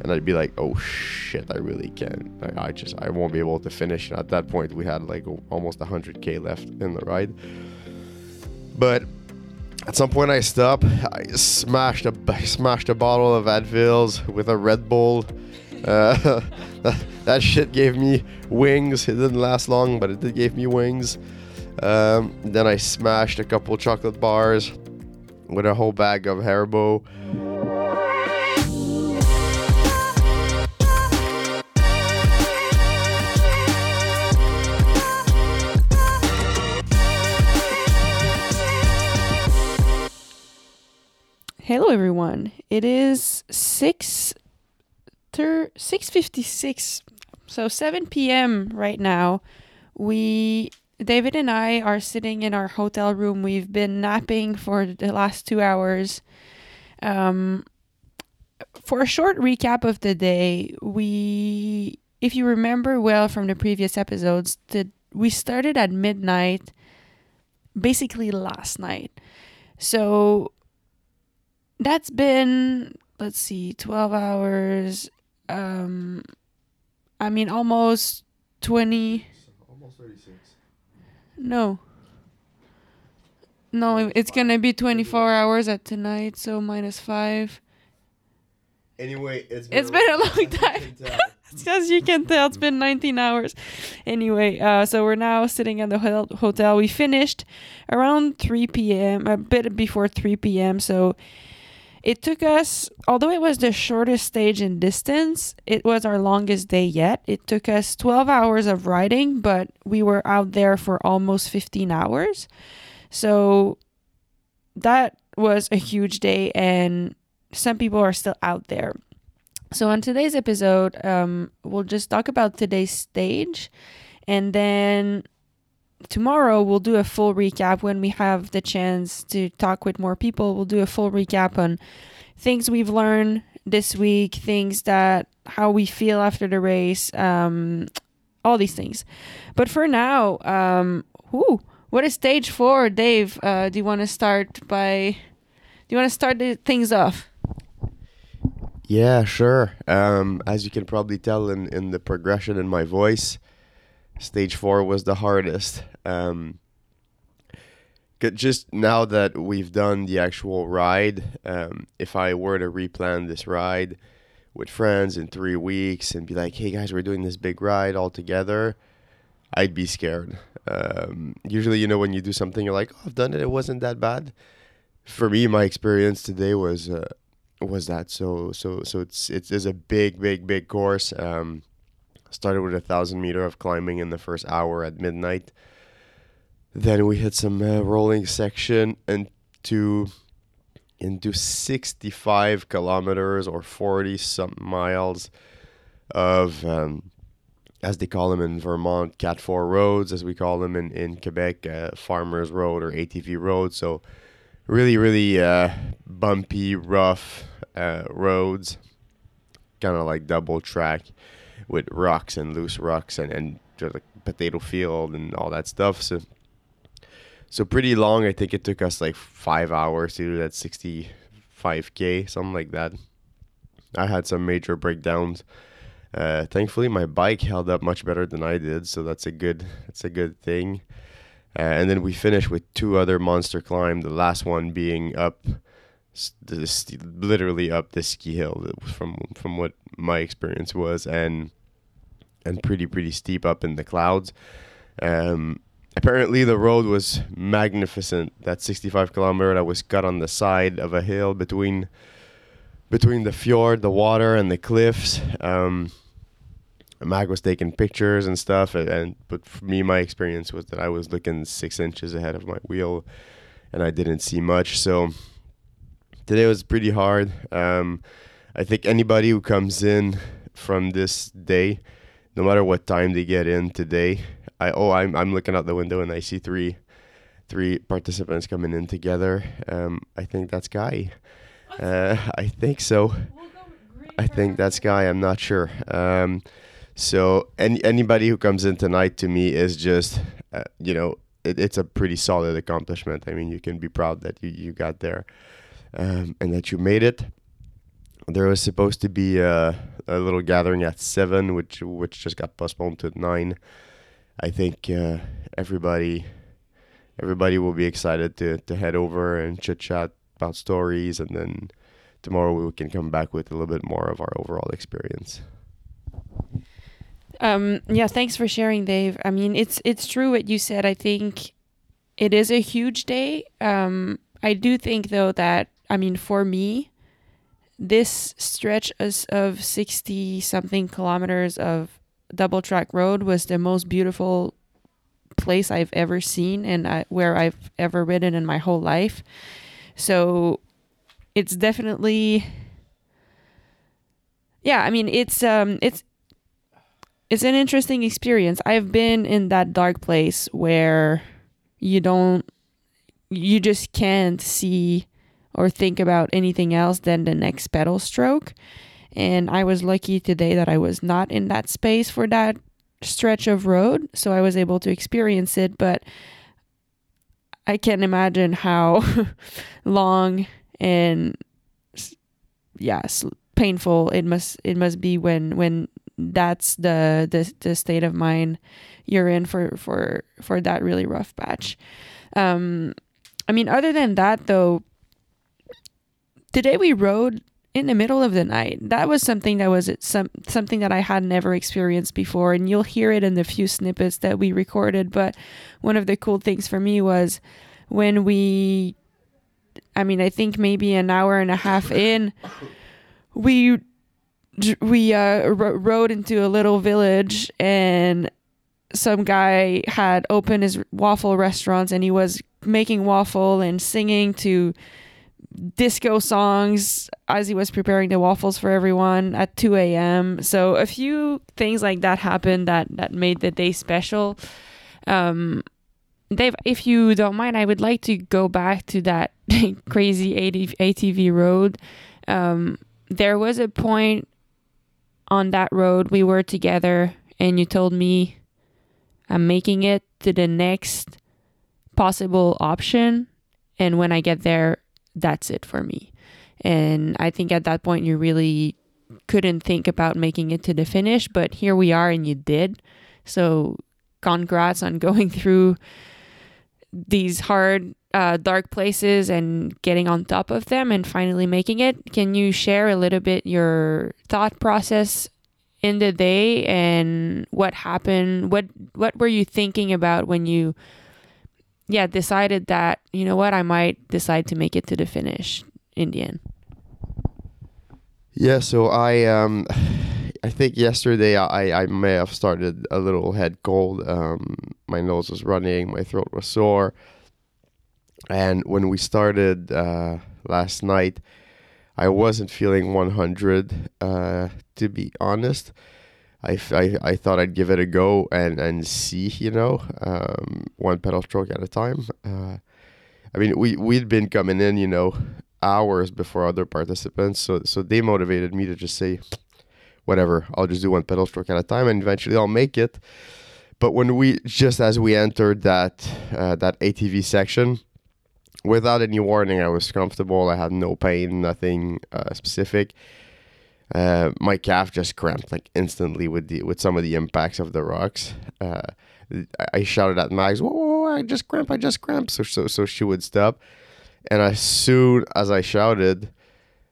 and I'd be like, oh shit, I really can't. I, I just I won't be able to finish. And at that point, we had like almost 100k left in the ride. But at some point, I stopped. I smashed a I smashed a bottle of Advils with a Red Bull. Uh, that, that shit gave me wings. It didn't last long, but it did give me wings. Um, then I smashed a couple chocolate bars with a whole bag of Haribo. Hello, everyone. It is six thir- six fifty six, so seven p.m. right now. We David and I are sitting in our hotel room. We've been napping for the last two hours. Um, for a short recap of the day, we, if you remember well from the previous episodes, that we started at midnight, basically last night. So that's been let's see 12 hours um i mean almost 20 Almost 36. no. No it's gonna be 24 hours at tonight so minus 5 Anyway, it's It's been a long time. as you can tell it's been 19 hours. Anyway uh, so we're now sitting at the hotel. We finished around 3 p.m a bit before 3 p.m so it took us although it was the shortest stage in distance it was our longest day yet. It took us 12 hours of riding but we were out there for almost 15 hours. So that was a huge day and some people are still out there. So, on today's episode, um, we'll just talk about today's stage, and then tomorrow we'll do a full recap when we have the chance to talk with more people. We'll do a full recap on things we've learned this week, things that how we feel after the race, um, all these things. But for now, um, whoo, what is stage four, Dave? Uh, do you want to start by? Do you want to start the things off? Yeah, sure. Um, as you can probably tell in, in the progression in my voice, stage four was the hardest. Um, just now that we've done the actual ride, um, if I were to replan this ride with friends in three weeks and be like, hey guys, we're doing this big ride all together, I'd be scared. Um, usually, you know, when you do something, you're like, oh, I've done it, it wasn't that bad. For me, my experience today was. Uh, was that so so so it's it's, it's a big big big course um started with a thousand meter of climbing in the first hour at midnight. Then we hit some uh, rolling section into into 65 kilometers or 40 some miles of um, as they call them in Vermont cat 4 roads as we call them in in Quebec uh, farmers road or ATV road. So really really uh, bumpy rough uh, roads. Kind of like double track with rocks and loose rocks and, and just like potato field and all that stuff. So so pretty long. I think it took us like five hours to do that 65k something like that. I had some major breakdowns. Uh, thankfully my bike held up much better than i did so that's a good that's a good thing. Uh, and then we finished with two other monster climb. The last one being up, literally up the ski hill from from what my experience was, and and pretty pretty steep up in the clouds. Um, apparently the road was magnificent. That 65 kilometer that was cut on the side of a hill between between the fjord, the water, and the cliffs. Um, Mag was taking pictures and stuff, and, and but for me, my experience was that I was looking six inches ahead of my wheel, and I didn't see much. So today was pretty hard. Um, I think anybody who comes in from this day, no matter what time they get in today, I oh I'm I'm looking out the window and I see three three participants coming in together. Um, I think that's Guy. Uh, I think so. I think that's Guy. I'm not sure. Um, so any anybody who comes in tonight to me is just, uh, you know, it, it's a pretty solid accomplishment. I mean, you can be proud that you, you got there, um, and that you made it. there was supposed to be a, a little gathering at seven, which which just got postponed to nine. I think uh, everybody everybody will be excited to to head over and chit chat about stories, and then tomorrow we can come back with a little bit more of our overall experience. Um, yeah, thanks for sharing, Dave. I mean, it's it's true what you said. I think it is a huge day. Um, I do think though that I mean, for me, this stretch of sixty something kilometers of double track road was the most beautiful place I've ever seen and I, where I've ever ridden in my whole life. So it's definitely yeah, I mean it's um it's it's an interesting experience. I've been in that dark place where you don't you just can't see or think about anything else than the next pedal stroke. And I was lucky today that I was not in that space for that stretch of road, so I was able to experience it, but I can't imagine how long and yeah, painful it must it must be when when that's the the the state of mind you're in for for for that really rough patch. Um, I mean, other than that though, today we rode in the middle of the night. That was something that was some something that I had never experienced before, and you'll hear it in the few snippets that we recorded. But one of the cool things for me was when we, I mean, I think maybe an hour and a half in, we we uh, rode into a little village and some guy had opened his waffle restaurants and he was making waffle and singing to disco songs as he was preparing the waffles for everyone at 2 a.m. So a few things like that happened that that made the day special. Um, Dave, if you don't mind, I would like to go back to that crazy ATV road. Um, there was a point on that road we were together, and you told me I'm making it to the next possible option, and when I get there, that's it for me. And I think at that point you really couldn't think about making it to the finish, but here we are and you did. So congrats on going through these hard uh, dark places and getting on top of them and finally making it. Can you share a little bit your thought process in the day and what happened? What what were you thinking about when you yeah, decided that, you know what, I might decide to make it to the finish in the end. Yeah, so I um I think yesterday I, I may have started a little head cold. Um, my nose was running, my throat was sore. And when we started uh, last night, I wasn't feeling 100, uh, to be honest. I, I, I thought I'd give it a go and, and see, you know, um, one pedal stroke at a time. Uh, I mean, we, we'd been coming in, you know, hours before other participants. So, so they motivated me to just say, whatever, I'll just do one pedal stroke at a time and eventually I'll make it. But when we, just as we entered that, uh, that ATV section, without any warning, I was comfortable. I had no pain, nothing uh, specific uh, my calf just cramped like instantly with the with some of the impacts of the rocks. Uh, I shouted at Mags, whoa, whoa, whoa, I just cramped, I just cramped. So, so, so she would stop. And as soon as I shouted,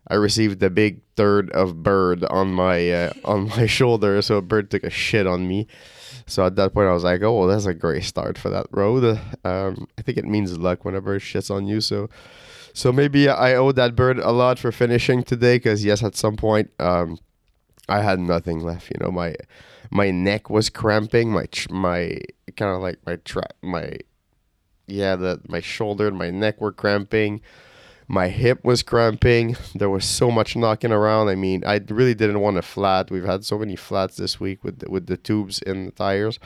I received the big third of bird on my uh, on my shoulder. So bird took a shit on me. So at that point, I was like, "Oh, well, that's a great start for that road." Um, I think it means luck when a bird shits on you. So so maybe I owe that bird a lot for finishing today because yes, at some point um, I had nothing left. You know, my my neck was cramping. My tr- my kind of like my my yeah, the my shoulder and my neck were cramping. My hip was cramping. There was so much knocking around. I mean, I really didn't want a flat. We've had so many flats this week with the, with the tubes in the tires.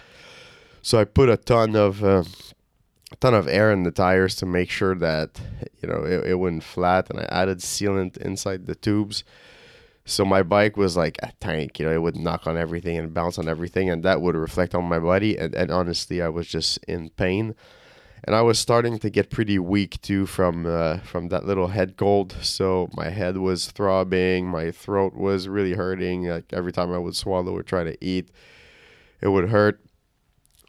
So I put a ton of uh, ton of air in the tires to make sure that you know it, it wouldn't flat and i added sealant inside the tubes so my bike was like a tank you know it would knock on everything and bounce on everything and that would reflect on my body and, and honestly i was just in pain and I was starting to get pretty weak too from uh, from that little head cold. So my head was throbbing, my throat was really hurting. Like every time I would swallow or try to eat, it would hurt.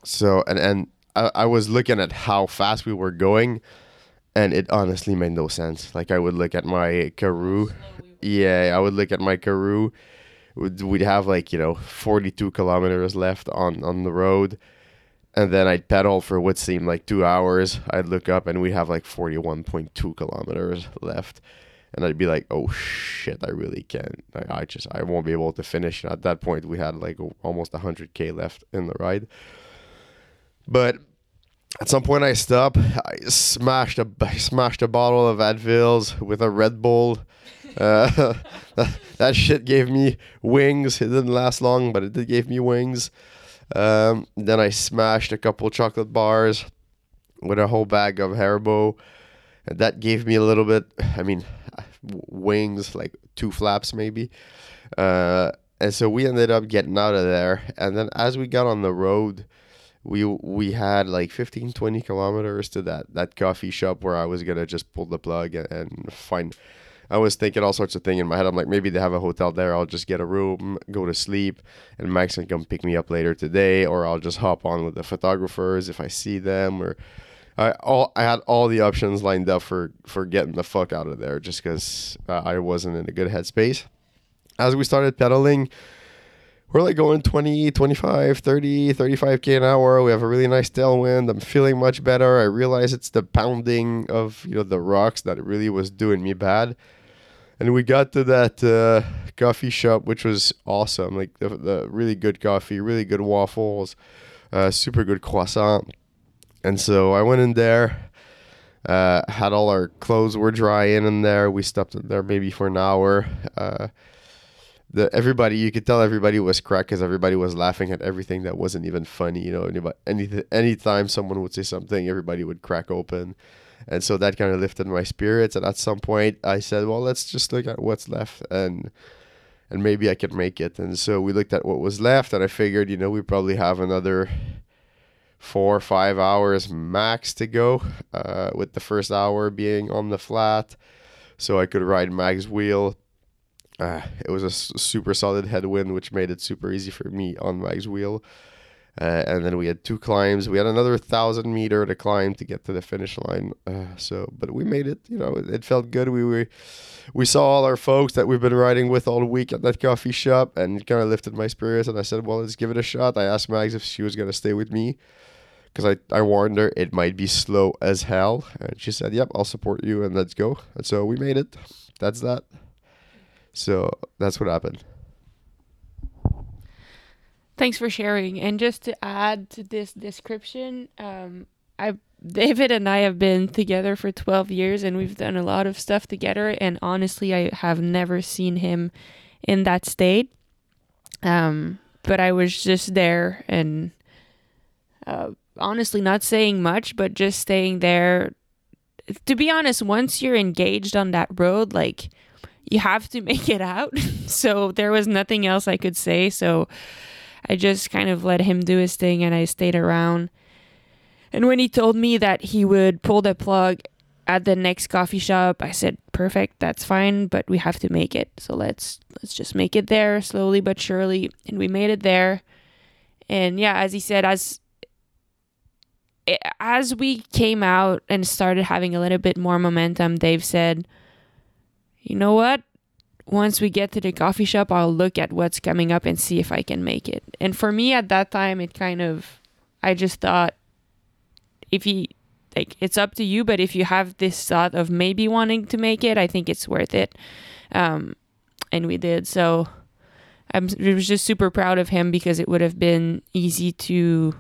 So and and I, I was looking at how fast we were going, and it honestly made no sense. Like I would look at my Karoo, yeah, I would look at my Karoo. We'd, we'd have like you know 42 kilometers left on on the road and then I'd pedal for what seemed like two hours. I'd look up and we'd have like 41.2 kilometers left. And I'd be like, oh shit, I really can't. I, I just, I won't be able to finish. And at that point, we had like almost 100K left in the ride. But at some point, I stopped. I smashed a, I smashed a bottle of Advils with a Red Bull. Uh, that, that shit gave me wings. It didn't last long, but it did gave me wings. Um, then I smashed a couple chocolate bars with a whole bag of Haribo. And that gave me a little bit, I mean, wings, like two flaps maybe. Uh, and so we ended up getting out of there. And then as we got on the road, we we had like 15 20 kilometers to that that coffee shop where I was gonna just pull the plug and, and find I was thinking all sorts of things in my head. I'm like, maybe they have a hotel there. I'll just get a room, go to sleep, and Max can come pick me up later today, or I'll just hop on with the photographers if I see them, or I all I had all the options lined up for for getting the fuck out of there, just because uh, I wasn't in a good headspace. As we started pedaling, we're like going 20, 25, 30, 35k an hour. We have a really nice tailwind. I'm feeling much better. I realize it's the pounding of you know the rocks that really was doing me bad and we got to that uh, coffee shop, which was awesome. Like the, the really good coffee, really good waffles, uh, super good croissant. And so I went in there, uh, had all our clothes were dry in there. We stopped in there maybe for an hour. The everybody you could tell everybody was cracked because everybody was laughing at everything that wasn't even funny. You know, anybody, any anytime someone would say something, everybody would crack open. And so that kind of lifted my spirits. And at some point, I said, well, let's just look at what's left and and maybe I could make it. And so we looked at what was left, and I figured, you know, we probably have another four or five hours max to go, uh, with the first hour being on the flat. So I could ride Mag's wheel. Uh, it was a super solid headwind, which made it super easy for me on Mag's wheel. Uh, and then we had two climbs. We had another thousand meter to climb to get to the finish line. Uh, so, but we made it. You know, it, it, felt good. We were, we saw all our folks that we've been riding with all week at that coffee shop, and it kind of lifted my spirits. And I said, "Well, let's give it a shot." I asked Mags if she was gonna stay with me, because I I warned her it might be slow as hell, and she said, "Yep, I'll support you, and let's go." And so we made it. That's that. So that's what happened. Thanks for sharing. And just to add to this description, um, I David and I have been together for 12 years and we've done a lot of stuff together. And honestly, I have never seen him in that state. Um, but I was just there and uh, honestly not saying much, but just staying there. To be honest, once you're engaged on that road, like you have to make it out. so there was nothing else I could say. So I just kind of let him do his thing and I stayed around. And when he told me that he would pull the plug at the next coffee shop, I said, "Perfect, that's fine, but we have to make it. So let's let's just make it there slowly but surely." And we made it there. And yeah, as he said, as eh, as we came out and started having a little bit more momentum, Dave said, "You know what? once we get to the coffee shop, I'll look at what's coming up and see if I can make it. And for me at that time, it kind of, I just thought, if you, like, it's up to you, but if you have this thought of maybe wanting to make it, I think it's worth it. Um, and we did. So I was just super proud of him because it would have been easy to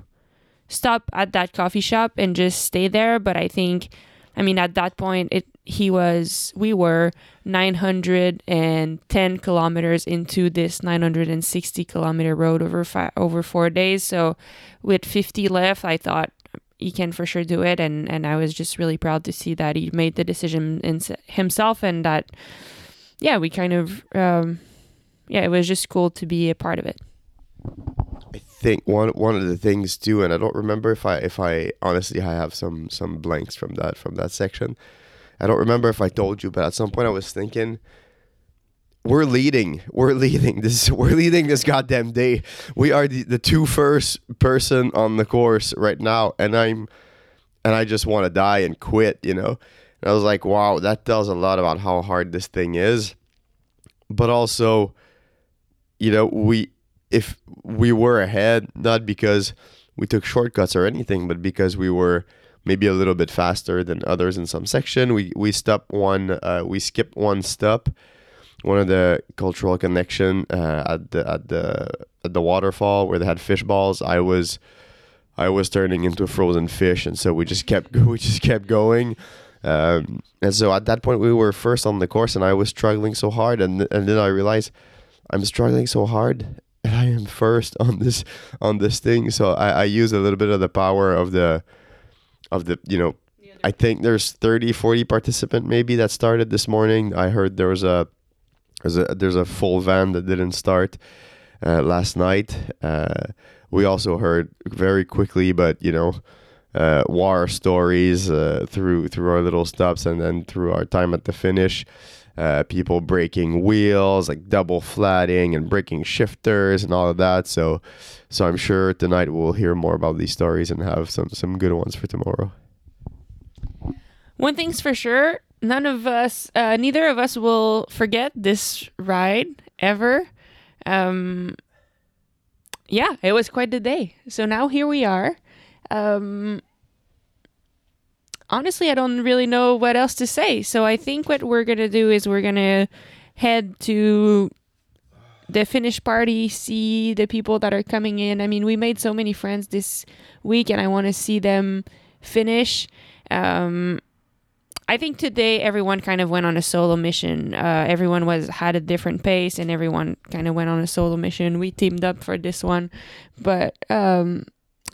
stop at that coffee shop and just stay there. But I think, I mean, at that point, it he was we were 910 kilometers into this 960 kilometer road over five, over four days. So with 50 left i thought he can for sure do it. And and i was just really proud to see that he made the decision in himself and that yeah we kind of um, yeah it was just cool to be a part of it. I think one one of the things too, and I don't remember if I if I honestly I have some some blanks from that from that section. I don't remember if I told you, but at some point I was thinking, we're leading, we're leading this, we're leading this goddamn day. We are the, the two first person on the course right now, and I'm, and I just want to die and quit, you know. And I was like, wow, that tells a lot about how hard this thing is, but also, you know, we if we were ahead, not because we took shortcuts or anything, but because we were maybe a little bit faster than others in some section. We we stopped one, uh, we skipped one stop, one of the cultural connection uh, at the at the at the waterfall where they had fish balls. I was I was turning into a frozen fish, and so we just kept we just kept going. Um, and so at that point we were first on the course, and I was struggling so hard, and and then I realized I'm struggling so hard, and I am first on this on this thing. So I, I use a little bit of the power of the of the you know I think there's 30 40 participant maybe that started this morning. I heard there was a there's a there's a full van that didn't start uh, last night. Uh, we also heard very quickly, but you know, uh, war stories uh, through through our little stops and then through our time at the finish. Uh, people breaking wheels, like double flatting and breaking shifters and all of that. So, so I'm sure tonight we'll hear more about these stories and have some some good ones for tomorrow. One thing's for sure, none of us, uh, neither of us will forget this ride ever. Um, yeah, it was quite the day. So now here we are. Um, honestly, I don't really know what else to say. So I think what we're gonna do is we're gonna head to the finish party, see the people that are coming in. I mean, we made so many friends this week, and I want to see them finish. Um, I think today everyone kind of went on a solo mission. Uh, everyone was had a different pace, and everyone kind of went on a solo mission. We teamed up for this one, but um,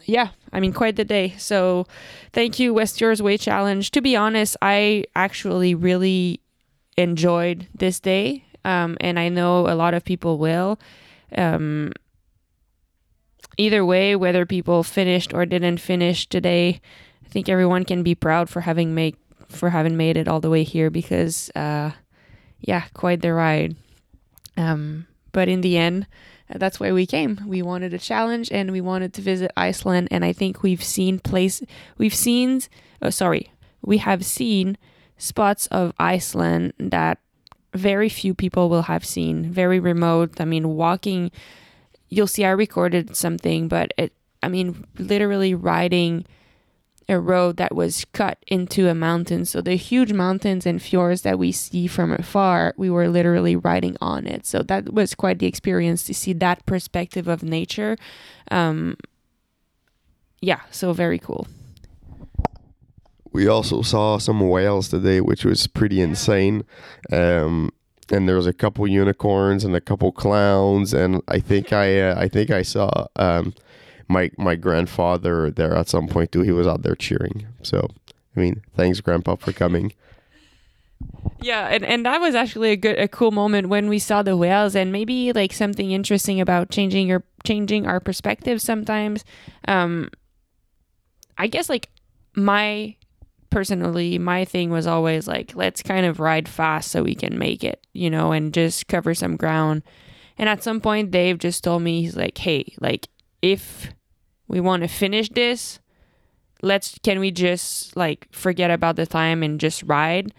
yeah, I mean, quite the day. So, thank you, Westfjords Way Challenge. To be honest, I actually really enjoyed this day, um, and I know a lot of people will. Um, either way, whether people finished or didn't finish today, I think everyone can be proud for having made for having made it all the way here because, uh, yeah, quite the ride. Um, but in the end, that's why we came. We wanted a challenge and we wanted to visit Iceland. And I think we've seen place, we've seen, oh, sorry, we have seen spots of Iceland that very few people will have seen. Very remote. I mean, walking, you'll see I recorded something, but it, I mean, literally riding a road that was cut into a mountain. So the huge mountains and fjords that we see from afar, we were literally riding on it. So that was quite the experience to see that perspective of nature. Um, yeah, so very cool. We also saw some whales today, which was pretty insane. Um, and there was a couple unicorns and a couple clowns, and I think I uh, I think I saw um, my my grandfather there at some point too. He was out there cheering. So I mean, thanks, Grandpa, for coming. Yeah, and, and that was actually a good a cool moment when we saw the whales and maybe like something interesting about changing your changing our perspective sometimes. Um I guess like my personally my thing was always like let's kind of ride fast so we can make it, you know, and just cover some ground. And at some point Dave just told me he's like, "Hey, like if we want to finish this, let's can we just like forget about the time and just ride?"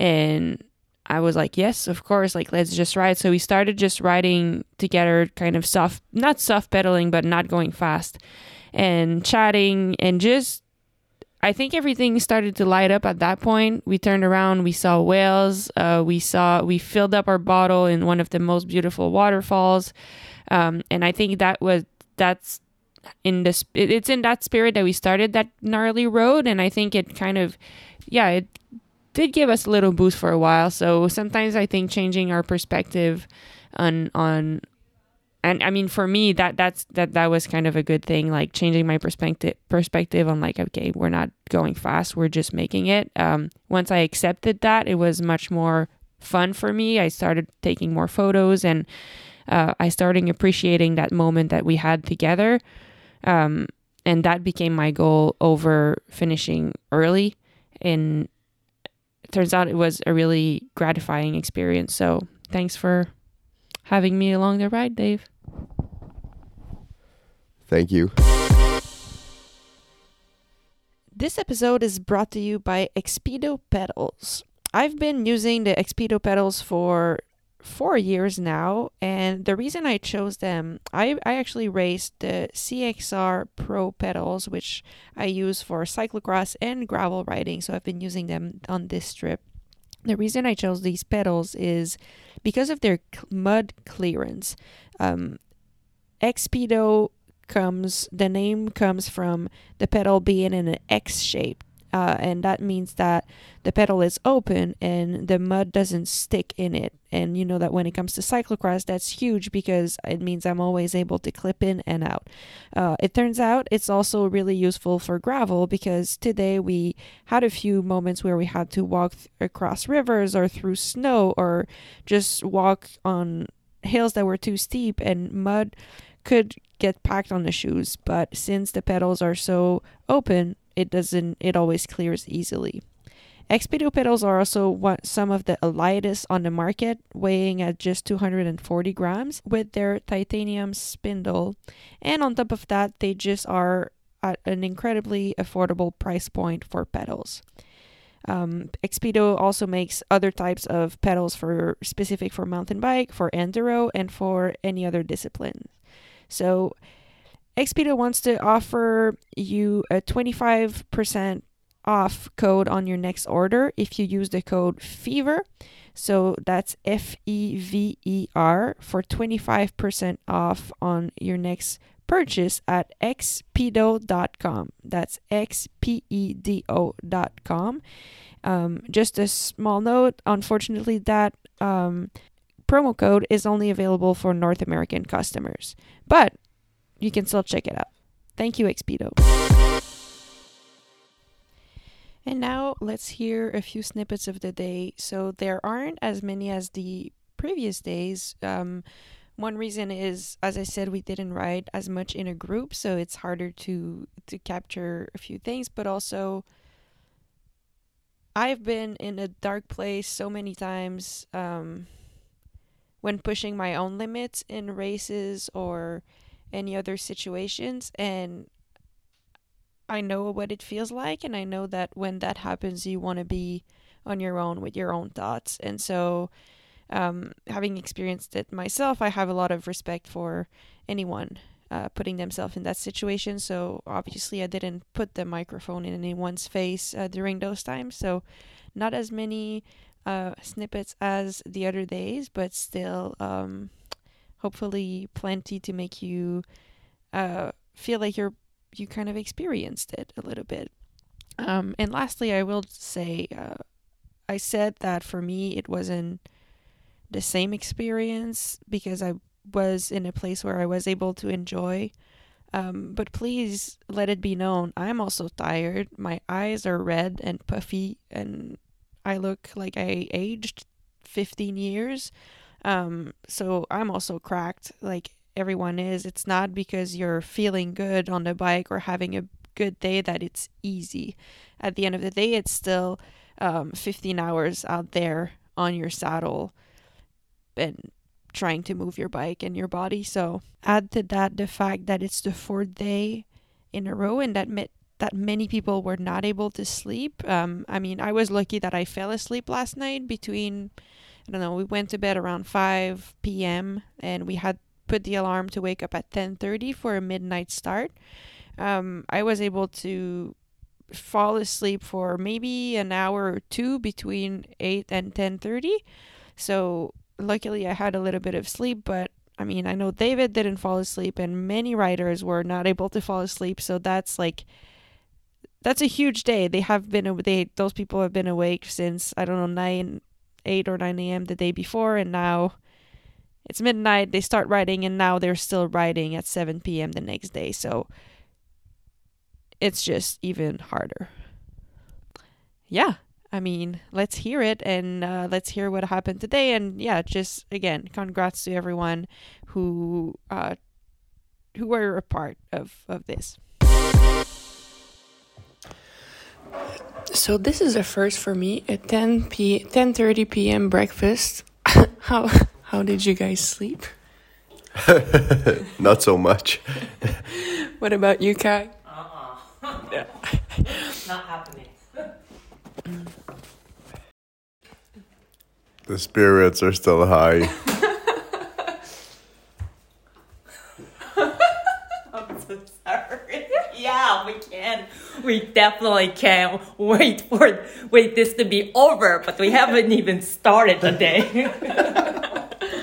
And I was like, yes, of course, like let's just ride. So we started just riding together, kind of soft, not soft pedaling, but not going fast and chatting and just I think everything started to light up at that point. We turned around, we saw whales, uh, we saw we filled up our bottle in one of the most beautiful waterfalls, um, and I think that was that's in this it's in that spirit that we started that gnarly road, and I think it kind of yeah it did give us a little boost for a while. So sometimes I think changing our perspective on on and I mean for me that that's that that was kind of a good thing like changing my perspective perspective. On like okay we're not going fast we're just making it. Um, once I accepted that it was much more fun for me. I started taking more photos and uh, I started appreciating that moment that we had together. Um, and that became my goal over finishing early. And it turns out it was a really gratifying experience. So thanks for having me along the ride, Dave. Thank you. This episode is brought to you by Xpedo pedals. I've been using the Xpedo pedals for four years now, and the reason I chose them, I, I actually raced the CXR Pro pedals, which I use for cyclocross and gravel riding, so I've been using them on this trip. The reason I chose these pedals is because of their mud clearance. Um, Xpedo comes the name comes from the pedal being in an X shape. Uh, and that means that the pedal is open and the mud doesn't stick in it. And you know that when it comes to cyclocross, that's huge because it means I'm always able to clip in and out. Uh, it turns out it's also really useful for gravel because today we had a few moments where we had to walk th- across rivers or through snow or just walk on hills that were too steep and mud could get packed on the shoes, but since the pedals are so open, it doesn't it always clears easily. Xpedo pedals are also one, some of the lightest on the market, weighing at just 240 grams with their titanium spindle. And on top of that, they just are at an incredibly affordable price point for pedals. Um, Xpedo also makes other types of pedals for specific for mountain bike, for enduro, and for any other discipline. So Xpedo wants to offer you a 25% off code on your next order if you use the code FEVER. So that's F E V E R for 25% off on your next purchase at xpedo.com. That's X P E D O.com. Um, just a small note unfortunately, that um, promo code is only available for North American customers, but you can still check it out. Thank you, Xpedo. And now let's hear a few snippets of the day. So there aren't as many as the previous days. Um, one reason is, as I said, we didn't ride as much in a group, so it's harder to to capture a few things. But also, I've been in a dark place so many times um, when pushing my own limits in races or any other situations, and I know what it feels like, and I know that when that happens, you want to be on your own with your own thoughts. And so, um, having experienced it myself, I have a lot of respect for anyone uh, putting themselves in that situation. So, obviously, I didn't put the microphone in anyone's face uh, during those times. So, not as many uh, snippets as the other days, but still, um, hopefully, plenty to make you uh, feel like you're you kind of experienced it a little bit. Um, and lastly, I will say, uh, I said that for me it wasn't the same experience because I was in a place where I was able to enjoy. Um, but please let it be known, I'm also tired. My eyes are red and puffy, and I look like I aged 15 years. Um, so I'm also cracked. Like everyone is. It's not because you're feeling good on the bike or having a good day that it's easy. At the end of the day, it's still um, 15 hours out there on your saddle and trying to move your bike and your body. So add to that the fact that it's the fourth day in a row and that that many people were not able to sleep. Um, I mean, I was lucky that I fell asleep last night between, I don't know, we went to bed around 5 p.m. and we had put the alarm to wake up at 10:30 for a midnight start. Um, I was able to fall asleep for maybe an hour or two between 8 and 10:30. So luckily I had a little bit of sleep, but I mean, I know David didn't fall asleep and many riders were not able to fall asleep, so that's like that's a huge day. They have been they those people have been awake since I don't know 9 8 or 9 a.m. the day before and now it's midnight, they start writing, and now they're still writing at 7 p.m. the next day. So it's just even harder. Yeah, I mean, let's hear it and uh, let's hear what happened today. And yeah, just again, congrats to everyone who uh, who were a part of of this. So this is a first for me. At 10 p 10:30 p.m. breakfast. how how did you guys sleep? Not so much. What about you, Kai? Uh-uh. Yeah. Not happening. The spirits are still high. I'm so sorry. yeah, we can. We definitely can't wait for wait this to be over, but we haven't even started the day.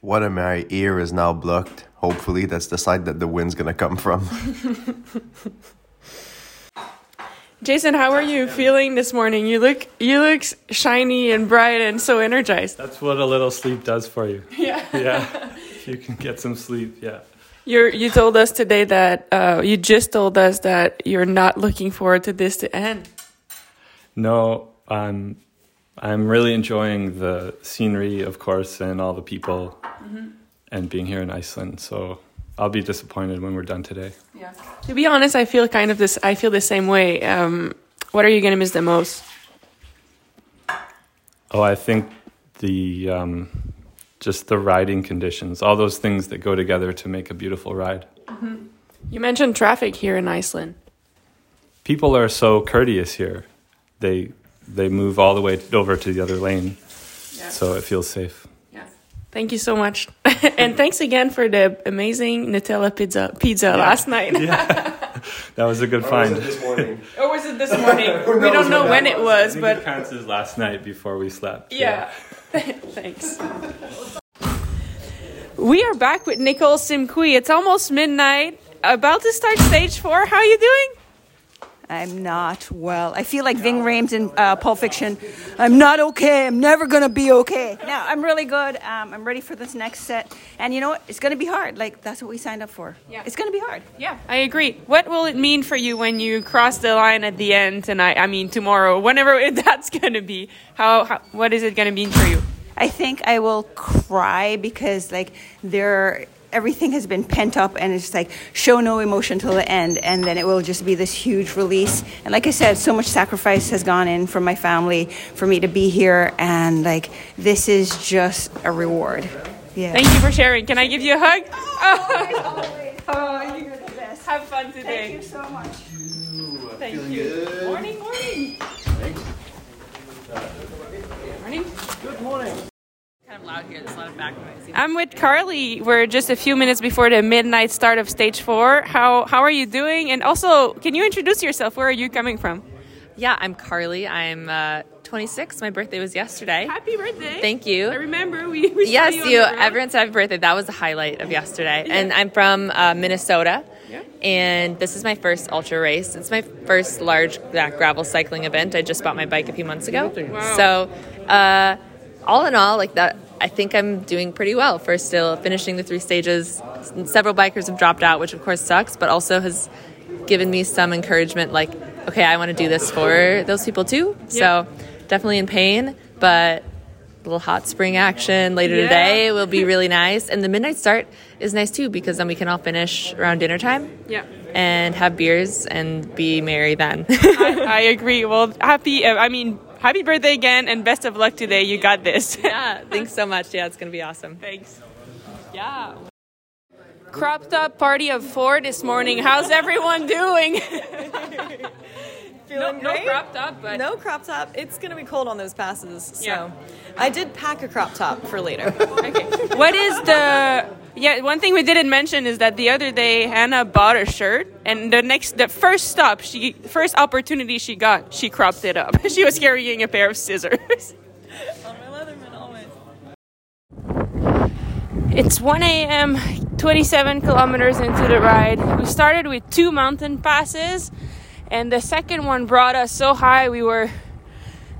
what of my ear is now blocked. Hopefully, that's the side that the wind's gonna come from. Jason, how are you feeling this morning? You look you look shiny and bright and so energized. That's what a little sleep does for you. Yeah. Yeah. if you can get some sleep, yeah. You you told us today that uh, you just told us that you're not looking forward to this to end. No, I'm I'm really enjoying the scenery, of course, and all the people and being here in Iceland. So I'll be disappointed when we're done today. Yeah. To be honest, I feel kind of this. I feel the same way. Um, what are you gonna miss the most? Oh, I think the um, just the riding conditions, all those things that go together to make a beautiful ride. Mm-hmm. You mentioned traffic here in Iceland. People are so courteous here. They they move all the way over to the other lane, Yeah. so it feels safe. Yeah. Thank you so much, and thanks again for the amazing Nutella pizza pizza last night. yeah. That was a good find. Was this morning? or was it this morning? we don't know when it was, I think but it counts as last night before we slept. Yeah. Thanks. We are back with Nicole Simqui. It's almost midnight. About to start stage four. How are you doing? I'm not well. I feel like Ving Rhames in uh, Pulp Fiction. I'm not okay. I'm never gonna be okay. No, I'm really good. Um, I'm ready for this next set. And you know what? It's gonna be hard. Like that's what we signed up for. Yeah. It's gonna be hard. Yeah, I agree. What will it mean for you when you cross the line at the end tonight? I mean, tomorrow, whenever that's going to be. How, how? What is it going to mean for you? I think I will cry because like there everything has been pent up and it's like show no emotion till the end and then it will just be this huge release and like i said so much sacrifice has gone in from my family for me to be here and like this is just a reward yeah Thank you for sharing. Can I give you a hug? oh you're the best Have fun today. thank you so much Thank you. Morning, morning. Thanks. Morning. Good morning. Kind of loud here. There's a lot of back noise. I'm with Carly. We're just a few minutes before the midnight start of stage four. How how are you doing? And also, can you introduce yourself? Where are you coming from? Yeah, I'm Carly. I'm uh, 26. My birthday was yesterday. Happy birthday! Thank you. I remember we. we saw Yes, you. on you. Everyone said happy birthday. That was the highlight of yesterday. And I'm from uh, Minnesota. Yeah. And this is my first ultra race. It's my first large uh, gravel cycling event. I just bought my bike a few months ago. Wow. So, uh, all in all, like that, I think I'm doing pretty well for still finishing the three stages. Several bikers have dropped out, which of course sucks, but also has given me some encouragement. Like, okay, I want to do this for those people too. So, definitely in pain, but a little hot spring action later Yeah. today will be really nice. And the midnight start is nice too because then we can all finish around dinner time Yeah. and have beers and be merry then. I, I agree. Well, happy. Uh, I mean, happy birthday again, and best of luck today. You got this. yeah, thanks so much. Yeah, it's going to be awesome. Thanks. Yeah. Crop top party of four this morning. How's everyone doing? Feeling no great. crop top, but No crop top. It's gonna be cold on those passes. So Yeah. I did pack a crop top for later. okay. What is the? Yeah, one thing we didn't mention is that the other day Hannah bought a shirt, and the next, the first stop, she first opportunity she got, she cropped it up. she was carrying a pair of scissors. on my Leatherman always. It's 1 a.m., 27 kilometers into the ride. We started with two mountain passes, and the second one brought us so high we were,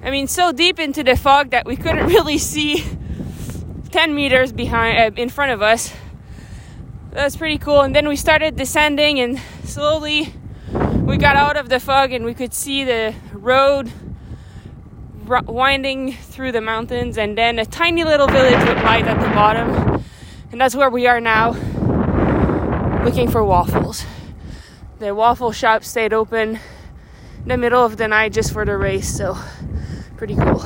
I mean, so deep into the fog that we couldn't really see 10 meters behind, uh, in front of us. That's pretty cool. And then we started descending, and slowly we got out of the fog and we could see the road winding through the mountains, and then a tiny little village with light at the bottom. And that's where we are now, looking for waffles. The waffle shop stayed open in the middle of the night just for the race, so pretty cool.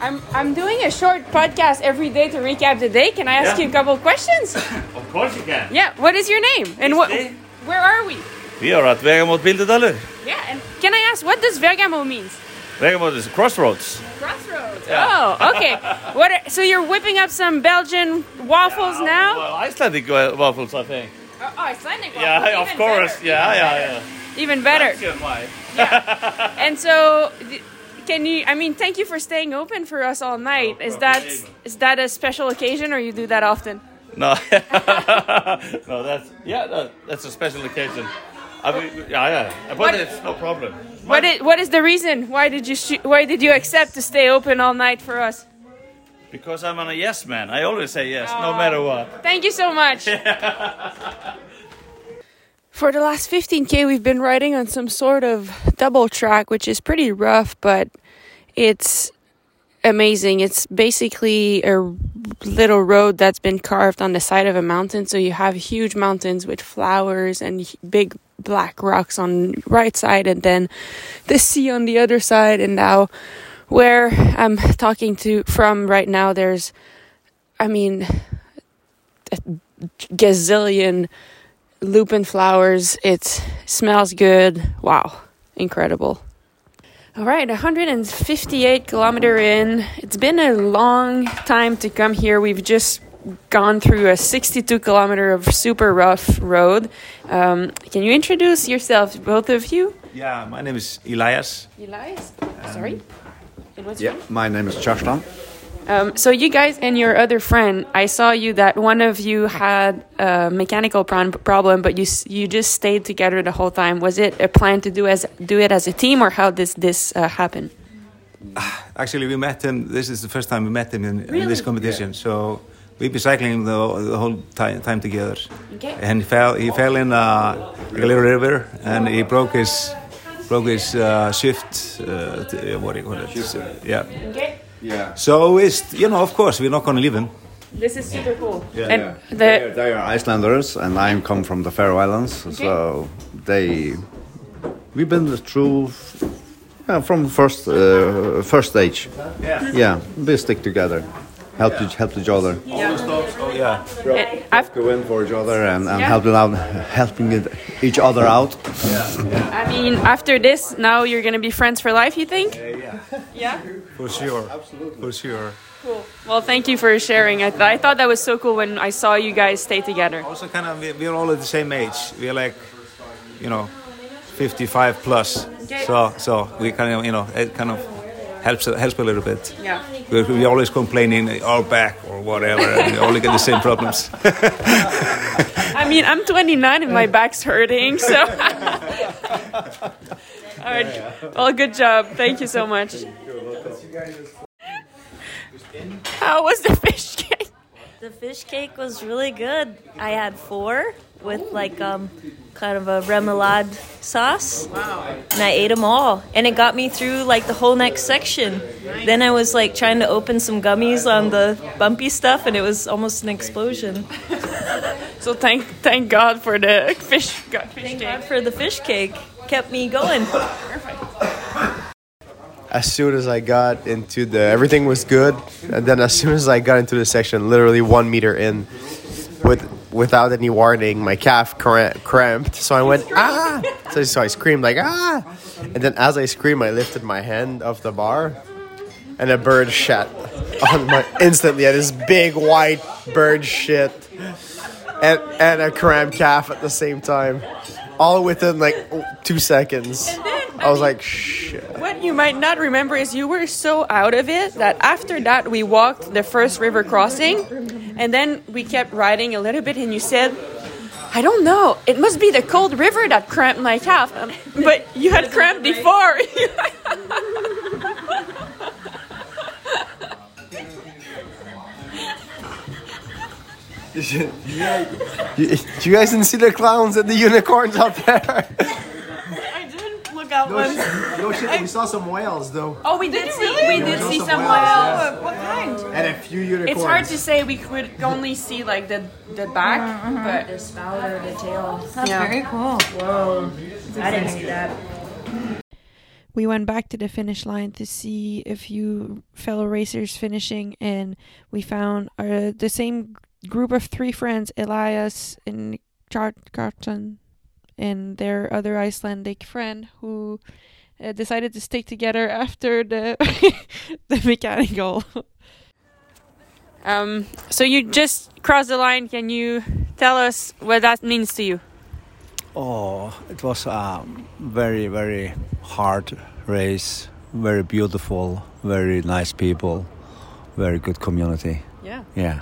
I'm, I'm doing a short podcast every day to recap the day. Can I ask Yeah. you a couple of questions? Of course you can. Yeah, what is your name? And what, where are we? We are at Vegamot Bíldudalur. Yeah, and can I ask what does Vergamo means? Vegamot is crossroads. Crossroads. Oh, okay. What? Are, so you're whipping up some Belgian waffles now? Well, Icelandic wa- waffles, I think. Oh, oh, Icelandic waffles. Yeah, of course. better, Yeah, yeah, yeah. Even better. That's why. And so, can you? I mean, thank you for staying open for us all night. Is that is that a special occasion, or you do that often? No, no, that's yeah, no, that's a special occasion. I mean, yeah, yeah, but What- it's no problem. What is, what is the reason? Why did you sh- Why did you accept to stay open all night for us? Because I'm a yes man. I always say yes, no matter what. Thank you so much. For the last 15k, we've been riding on some sort of double track, which is pretty rough, but it's amazing. It's basically a little road that's been carved on the side of a mountain. So you have huge mountains with flowers and big black rocks on right side, and then the sea on the other side. And now, where I'm talking to from right now, there's, I mean, a gazillion lupin flowers. It smells good. Wow, incredible. All right, 158 kilometer in. It's been a long time to come here. We've just gone through a 62 kilometer of super rough road. Um, can you introduce yourself, both of you? Yeah, my name is Elias. Elias. Sorry. And what's Yeah, my name is Kjartan. Um, so you guys and your other friend, I saw you that one of you had a mechanical pro- problem, but you you just stayed together the whole time. Was it a plan to do as do it as a team, or how does this uh, happen? Actually, we met him. This is the first time we met him in, in this competition. So we've been cycling the, the whole time, time together. Okay. And he fell. He fell in uh, a little river, and he broke his broke his uh, shift. Uh, t- uh, what do you call it? Yeah. Okay. Yeah. So it's you know, of course, we're not going to leave him. This is super cool. Yeah, and yeah. They are, they are Icelanders, and I come from the Faroe Islands. So they, we've been through, yeah, from first uh, first stage. Yeah. Yeah, we stick together, help each help each other, Oh yeah. and I've, go in for each other, and, and Yeah. helping out, helping it- each other out. Yeah. I mean, after this, now you're gonna be friends for life. You think? Yeah. Yeah. For sure. Absolutely. For sure. Cool. Well, thank you for sharing. I, th- I thought that was so cool when I saw you guys stay together. Also, kind of, we- we're all at the same age. We're like, you know, 55 plus. Okay. So, so we kind of, you know, it kind of helps helps a little bit. Yeah. We, we always complaining our back or whatever, and we only get the same problems. I mean, I'm 29 and my back's hurting, so. All right. Well, good job. Thank you so much. How was the fish cake? The fish cake was really good. I had four with like um kind of a remoulade sauce. Wow. And I ate them all. And it got me through like the whole next section. Then I was like trying to open some gummies on the bumpy stuff and it was almost an explosion. So thank thank God for the fish, fish Thank cake. God for the fish cake. Kept me going. As soon as I got into the everything was good, and then as soon as I got into the section, literally one meter in, with without any warning, my calf cra- cramped. So I went ah. So, so I screamed like ah, and then as I screamed, I lifted my hand off the bar, and a bird shat on my instantly. This big white bird shit, and and a cramped calf at the same time, all within like two seconds. I was like shit. What you might not remember is you were so out of it that after that we walked the first river crossing, and then we kept riding a little bit, and you said. I don't know. It must be the cold river that cramped my calf. Um, but you had cramp before. You, you guys didn't see the clowns and the unicorns out there? I didn't look out that No, one. shit, no shit. We saw some whales though. Oh, we did see. We did saw see some some whales, whales. yes. What kind? And a few unicorns. It's hard to say. We could only see like the the back, but the spout or the tail. That's very cool. Whoa. I didn't see that. we went back to the finish line to see a few fellow racers finishing, and we found uh, the same group of three friends, Elias and Kjartan, and their other Icelandic friend who uh, decided to stick together after the the mechanical. Um, so you just crossed the line. Can you tell us what that means to you? Oh, it was a very, very hard race. Very beautiful, very nice people, very good community. Yeah. Yeah.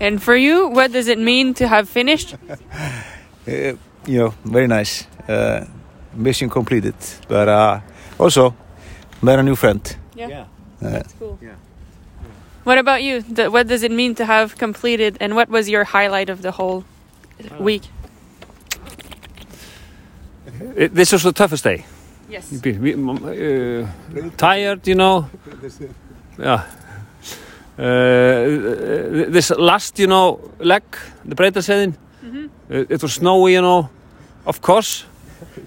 And for you, what does it mean to have finished? Uh, you know, very nice. Uh, mission completed. But uh, also, met a new friend. Yeah. Uh, That's cool. What about you? The, what does it mean to have completed, and what was your highlight of the whole week? It- this was the toughest day. Yes. We- we- uh, tired, you know. Yeah. Uh, this last, you know, leg, the Breitarseðin, Mhm. uh, it was snowy, you know. Of course,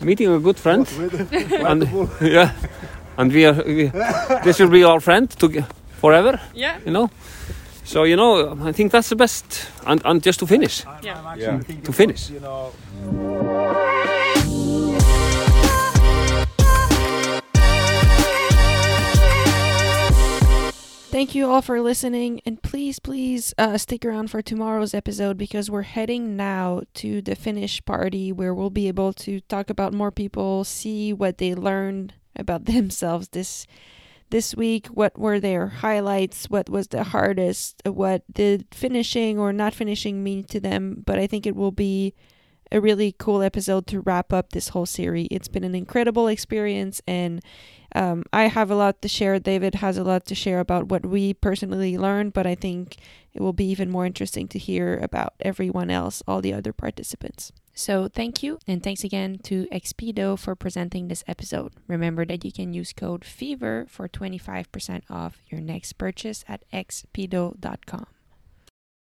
meeting a good friend. and, yeah, and we are. We, this will be our friend to forever. Yeah. You know. So you know, I think that's the best, and, and just to finish. Yeah. Yeah. To finish. Thank you all for listening, and please, please uh, stick around for tomorrow's episode because we're heading now to the finish party where we'll be able to talk about more people, see what they learned about themselves this this week, what were their highlights, what was the hardest, what did finishing or not finishing mean to them. But I think it will be a really cool episode to wrap up this whole series. It's been an incredible experience, and um, I have a lot to share. David has a lot to share about what we personally learned, but I think it will be even more interesting to hear about everyone else, all the other participants. So, thank you, and thanks again to Xpedo for presenting this episode. Remember that you can use code FEVER for 25% off your next purchase at xpedo.com.